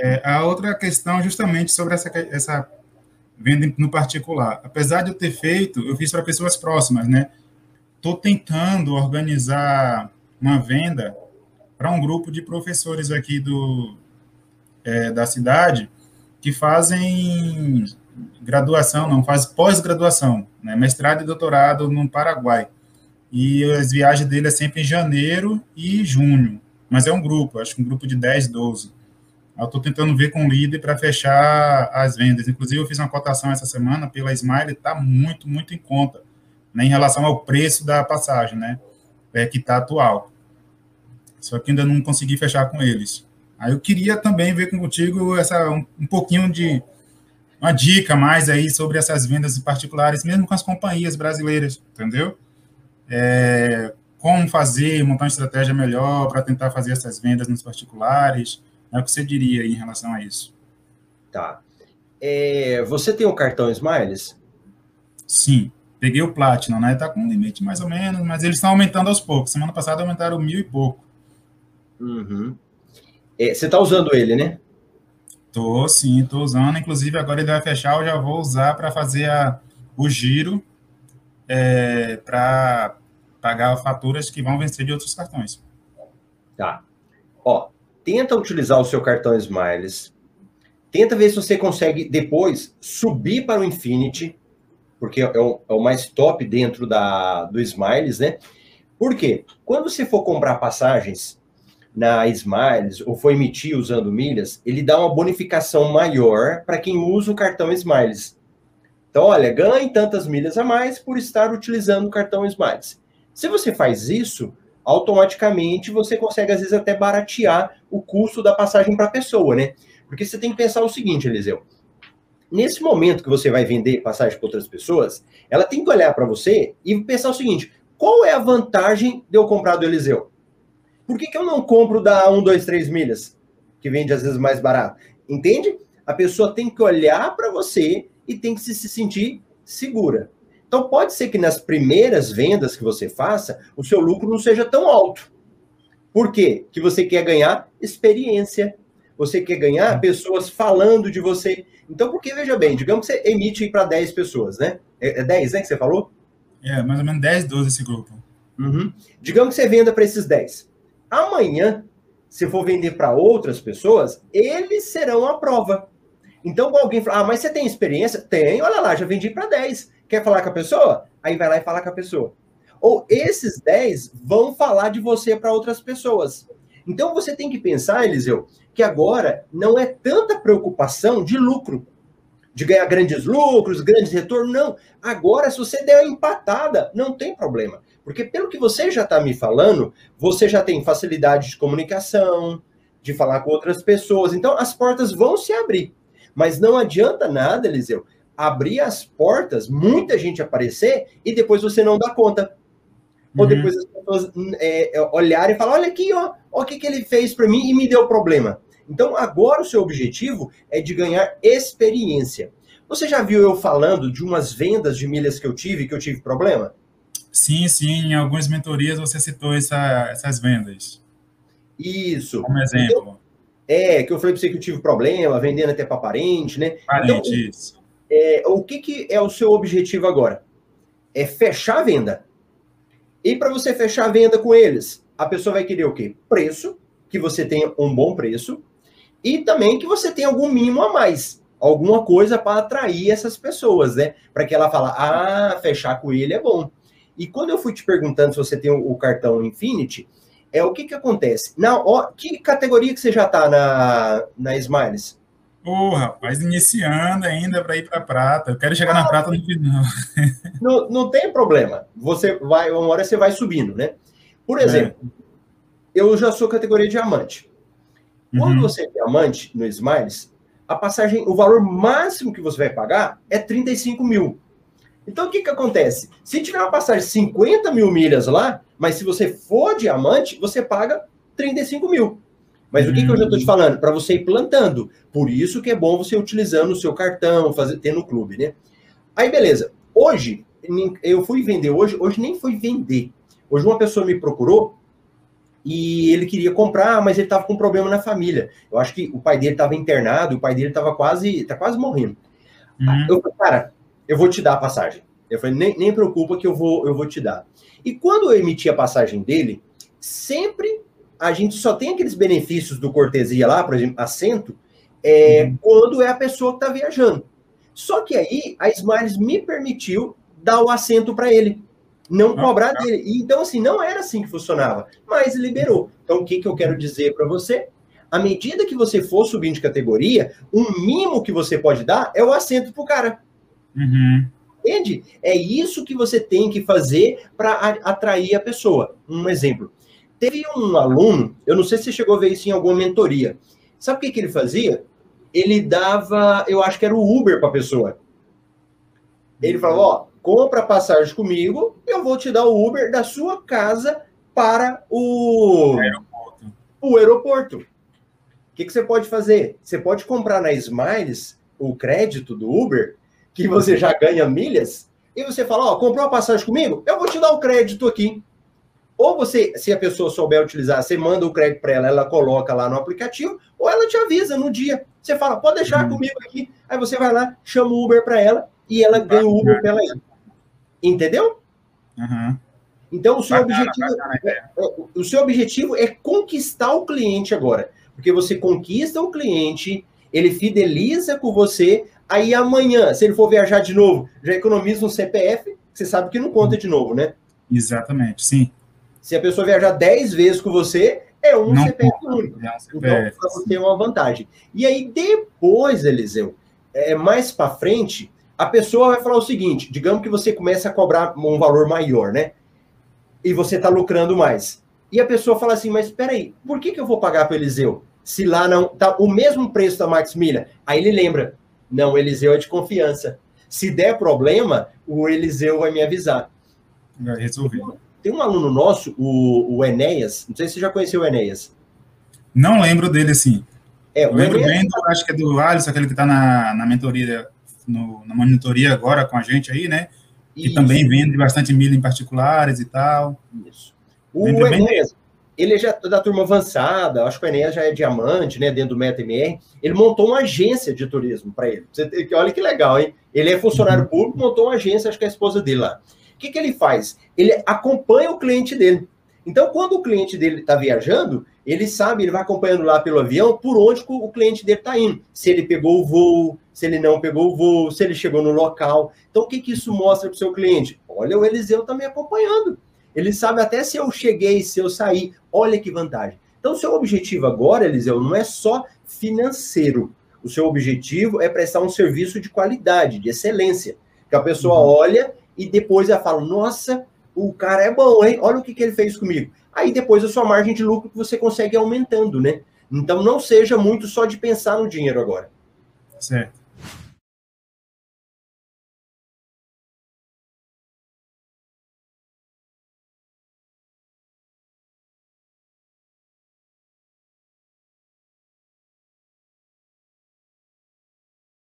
É, a outra questão, justamente sobre essa, essa venda no particular. Apesar de eu ter feito, eu fiz para pessoas próximas, né? Estou tentando organizar uma venda para um grupo de professores aqui do, é, da cidade que fazem graduação, não, faz pós-graduação, né, mestrado e doutorado no Paraguai. E as viagens dele é sempre em janeiro e junho, mas é um grupo, acho que um grupo de 10, 12. Eu estou tentando ver com o líder para fechar as vendas. Inclusive, eu fiz uma cotação essa semana pela Smile, está muito, muito em conta, né, em relação ao preço da passagem, né, é, que está atual. Só que ainda não consegui fechar com eles. Aí eu queria também ver contigo essa, um, um pouquinho de uma dica mais aí sobre essas vendas particulares, mesmo com as companhias brasileiras, entendeu? É, como fazer, montar uma estratégia melhor para tentar fazer essas vendas nos particulares, é o que você diria em relação a isso? Tá. É, você tem o cartão Smiles? Sim, peguei o Platinum, né? Está com um limite mais ou menos, mas eles estão aumentando aos poucos. Semana passada aumentaram mil e pouco. Uhum. É, você está usando ele, né? Tô, sim, tô usando. Inclusive, agora ele vai fechar, eu já vou usar para fazer a, o giro é, para pagar faturas que vão vencer de outros cartões. Tá. Ó, tenta utilizar o seu cartão Smiles. Tenta ver se você consegue depois subir para o Infinity, porque é o, é o mais top dentro da, do Smiles, né? Por quê? Quando você for comprar passagens na Smiles ou for emitir usando milhas, ele dá uma bonificação maior para quem usa o cartão Smiles. Então, olha, ganhe tantas milhas a mais por estar utilizando o cartão Smiles. Se você faz isso, automaticamente você consegue, às vezes, até baratear o custo da passagem para a pessoa, né? Porque você tem que pensar o seguinte, Eliseu. Nesse momento que você vai vender passagem para outras pessoas, ela tem que olhar para você e pensar o seguinte: qual é a vantagem de eu comprar do Eliseu? Por que, que eu não compro da 1, 2, 3 milhas, que vende às vezes mais barato? Entende? A pessoa tem que olhar para você e tem que se, se sentir segura. Então, pode ser que nas primeiras vendas que você faça, o seu lucro não seja tão alto. Por quê? Que você quer ganhar experiência. Você quer ganhar pessoas falando de você. Então, porque, veja bem, digamos que você emite para 10 pessoas, né? É 10, né, que você falou? É, mais ou menos 10, 12 esse grupo. Uhum. Digamos que você venda para esses 10. Amanhã, se for vender para outras pessoas, eles serão a prova. Então, alguém fala, ah, mas você tem experiência? Tem, olha lá, já vendi para 10. Quer falar com a pessoa? Aí vai lá e fala com a pessoa. Ou esses 10 vão falar de você para outras pessoas. Então, você tem que pensar, Eliseu, que agora não é tanta preocupação de lucro, de ganhar grandes lucros, grandes retornos, não. Agora, se você der uma empatada, não tem problema. Porque pelo que você já está me falando, você já tem facilidade de comunicação, de falar com outras pessoas. Então, as portas vão se abrir. Mas não adianta nada, Eliseu, abrir as portas, muita gente aparecer e depois você não dá conta. Ou uhum. depois as pessoas é, é olharem e falar: olha aqui, ó, ó o que, que ele fez para mim e me deu problema. Então, agora o seu objetivo é de ganhar experiência. Você já viu eu falando de umas vendas de milhas que eu tive, que eu tive problema? Sim, sim, em algumas mentorias você citou essa, essas vendas. Isso. Como exemplo. Então, é, que eu falei para você que eu tive problema, vendendo até para parente, né? Parente, então, isso. É, o que, que é o seu objetivo agora? É fechar a venda. E para você fechar a venda com eles, a pessoa vai querer o quê? Preço, que você tenha um bom preço, e também que você tenha algum mínimo a mais, alguma coisa para atrair essas pessoas, né? Para que ela fale, ah, fechar com ele é bom. E quando eu fui te perguntando se você tem o cartão Infinity, é o que que acontece? Na, ó, que categoria que você já está na, na Smiles? Ô, oh, rapaz, iniciando ainda para ir para prata. Eu quero chegar ah, na prata no final. Não, não tem problema. Você vai, uma hora você vai subindo, né? Por exemplo, é. eu já sou categoria diamante. Quando uhum. você é diamante no Smiles, a passagem, o valor máximo que você vai pagar é 35 mil. Então, o que, que acontece? Se tiver uma passagem de 50 mil milhas lá, mas se você for diamante, você paga 35 mil. Mas o que, que eu já estou te hum. falando? Para você ir plantando. Por isso que é bom você utilizando o seu cartão, fazer, ter no clube, né? Aí, beleza. Hoje, eu fui vender hoje, hoje nem fui vender. Hoje uma pessoa me procurou e ele queria comprar, mas ele estava com um problema na família. Eu acho que o pai dele estava internado, o pai dele estava quase, tá quase morrendo. Uhum. Eu falei, cara, eu vou te dar a passagem. Eu falei, nem, nem preocupa que eu vou, eu vou te dar. E quando eu emiti a passagem dele, sempre a gente só tem aqueles benefícios do cortesia lá, por exemplo, assento, é, uhum. quando é a pessoa que está viajando. Só que aí a Smiles me permitiu dar o assento para ele não ah, cobrar tá. dele. então, assim, não era assim que funcionava, mas liberou. Então, o que, que eu quero dizer para você? À medida que você for subindo de categoria, um mimo que você pode dar é o assento pro cara. Uhum. Entende? É isso que você tem que fazer para atrair a pessoa. Um exemplo. Teve um aluno, eu não sei se você chegou a ver isso em alguma mentoria. Sabe o que, que ele fazia? Ele dava, eu acho que era o Uber para a pessoa. Ele falava, ó, compra passagem comigo, eu vou te dar o Uber da sua casa para o aeroporto. O aeroporto. O que, que você pode fazer? Você pode comprar na Smiles o crédito do Uber, que você já ganha milhas, e você fala, ó, comprou a passagem comigo? Eu vou te dar o crédito aqui. Ou você, se a pessoa souber utilizar, você manda o crédito para ela, ela coloca lá no aplicativo, ou ela te avisa no dia. Você fala, pode deixar uhum. comigo aqui. Aí você vai lá, chama o Uber para ela e ela ganha o Uber para ela ir. Entendeu? Uhum. Então, o seu, bacana, objetivo, bacana, é, é, o seu objetivo é conquistar o cliente agora. Porque você conquista o cliente, ele fideliza com você, aí amanhã, se ele for viajar de novo, já economiza um CPF, você sabe que não conta de novo, né? Exatamente, sim. Se a pessoa viajar 10 vezes com você, é um não CPF único. É um CPF, então, você tem uma vantagem. E aí, depois, Eliseu, é, mais para frente, a pessoa vai falar o seguinte: digamos que você começa a cobrar um valor maior, né? E você está lucrando mais. E a pessoa fala assim: mas espera aí, por que, que eu vou pagar para Eliseu? Se lá não tá o mesmo preço da Max Milha. Aí ele lembra: não, o Eliseu é de confiança. Se der problema, o Eliseu vai me avisar. Vai resolver. Tem um aluno nosso, o, o Enéas, não sei se você já conheceu o Enéas. Não lembro dele assim. É, eu lembro Enéas... bem do, acho que é do Alisson, aquele que está na, na mentoria no, na monitoria agora com a gente aí, né? Que Isso. também vende bastante milho em particulares e tal. Isso. O Enéas, ele é já da turma avançada, acho que o Enéas já é diamante, né? Dentro do MetaMR. Ele montou uma agência de turismo para ele. Você, olha que legal, hein? Ele é funcionário uhum. público, montou uma agência, acho que é a esposa dele lá. O que, que ele faz? Ele acompanha o cliente dele. Então, quando o cliente dele está viajando, ele sabe, ele vai acompanhando lá pelo avião por onde o cliente dele está indo. Se ele pegou o voo, se ele não pegou o voo, se ele chegou no local. Então, o que, que isso mostra para o seu cliente? Olha, o Eliseu está me acompanhando. Ele sabe até se eu cheguei, se eu saí. Olha que vantagem. Então, o seu objetivo agora, Eliseu, não é só financeiro. O seu objetivo é prestar um serviço de qualidade, de excelência. Que a pessoa uhum. olha e depois ela fala: Nossa, o cara é bom, hein? Olha o que, que ele fez comigo. Aí depois a sua margem de lucro que você consegue aumentando, né? Então não seja muito só de pensar no dinheiro agora. Certo.